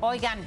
Oigan,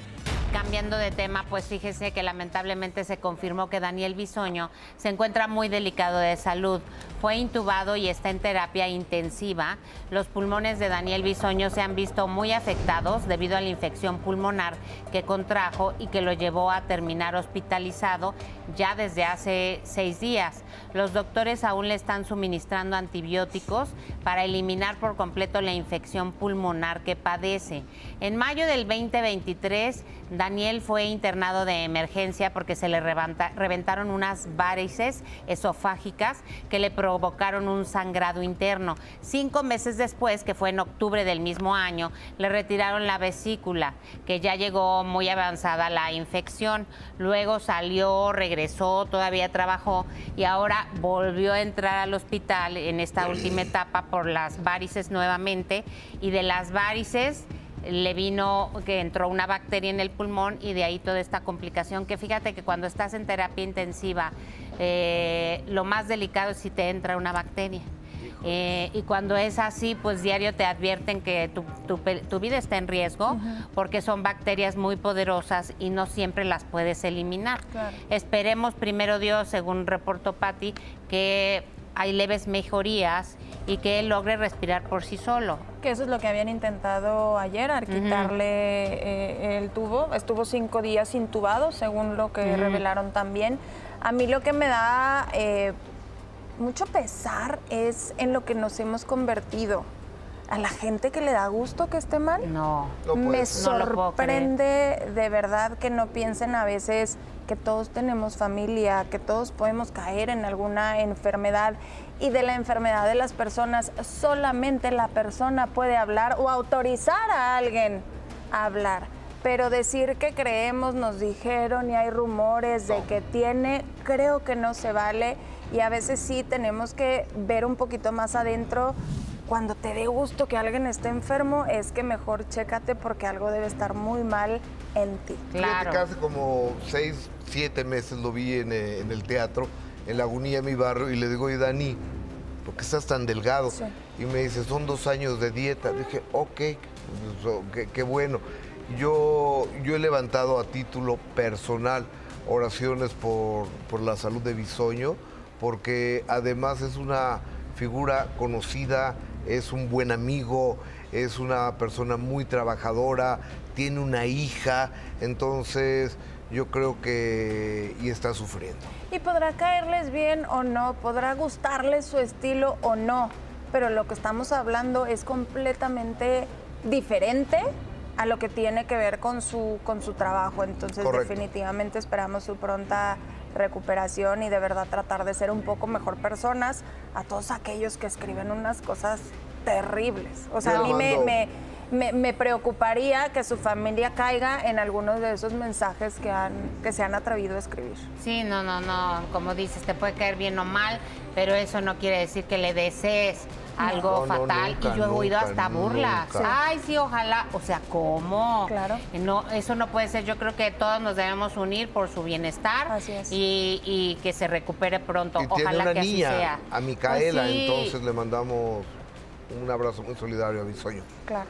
cambiando de tema, pues fíjese que lamentablemente se confirmó que Daniel Bisoño se encuentra muy delicado de salud. Fue intubado y está en terapia intensiva. Los pulmones de Daniel Bisoño se han visto muy afectados debido a la infección pulmonar que contrajo y que lo llevó a terminar hospitalizado ya desde hace seis días. Los doctores aún le están suministrando antibióticos para eliminar por completo la infección pulmonar que padece. En mayo del 2023, Daniel fue internado de emergencia porque se le reventaron unas varices esofágicas que le provocaron un sangrado interno. Cinco meses después, que fue en octubre del mismo año, le retiraron la vesícula, que ya llegó muy avanzada la infección. Luego salió, regresó, todavía trabajó y ahora volvió a entrar al hospital en esta última etapa por las varices nuevamente y de las varices le vino que entró una bacteria en el pulmón y de ahí toda esta complicación que fíjate que cuando estás en terapia intensiva eh, lo más delicado es si te entra una bacteria. Eh, y cuando es así, pues diario te advierten que tu, vida está en riesgo porque son bacterias muy poderosas y no siempre las puedes eliminar. Esperemos, primero Dios, según reportó Patti, que hay leves mejorías y que él logre respirar por sí solo. Que eso es lo que habían intentado ayer, al quitarle eh, el tubo. Estuvo cinco días intubado, según lo que revelaron también. A mí lo que me da eh, mucho pesar es en lo que nos hemos convertido. A la gente que le da gusto que esté mal. No. me sorprende de verdad que no piensen a veces que todos tenemos familia, que todos podemos caer en alguna enfermedad y de la enfermedad de las personas solamente la persona puede hablar o autorizar a alguien a hablar. Pero decir que creemos, nos dijeron y hay rumores de que tiene, creo que no se vale y a veces sí tenemos que ver un poquito más adentro. Cuando te dé gusto que alguien esté enfermo, es que mejor chécate porque algo debe estar muy mal en ti. Claro. que hace como seis, siete meses lo vi en, eh, el teatro, en la agonía de mi barrio, y le digo, oye, Dani, ¿por qué estás tan delgado? Y me dice, son dos años de dieta. Dije, ok, pues, qué, bueno. Yo, yo he levantado a título personal oraciones por, por la salud de Bisoño porque además es una figura conocida, es un buen amigo, es una persona muy trabajadora, tiene una hija, entonces yo creo que y está sufriendo. Y podrá caerles bien o no, podrá gustarles su estilo o no, pero lo que estamos hablando es completamente diferente a lo que tiene que ver con su con su trabajo, entonces definitivamente esperamos su pronta recuperación y de verdad tratar de ser un poco mejor personas a todos aquellos que escriben unas cosas terribles. O sea, a mí me, me, preocuparía que su familia caiga en algunos de esos mensajes que, han, que se han atrevido a escribir. Sí, no, no, no, como dices, te puede caer bien o mal, pero eso no quiere decir que le desees algo fatal y yo he oído hasta burlas. Ay, sí, ojalá, o sea, ¿cómo? Claro. No, eso no puede ser. Yo creo que todos nos debemos unir por su bienestar así es. Y, que se recupere pronto. ojalá que así sea. A Micaela, pues entonces le mandamos un abrazo muy solidario a mi sueño. Claro.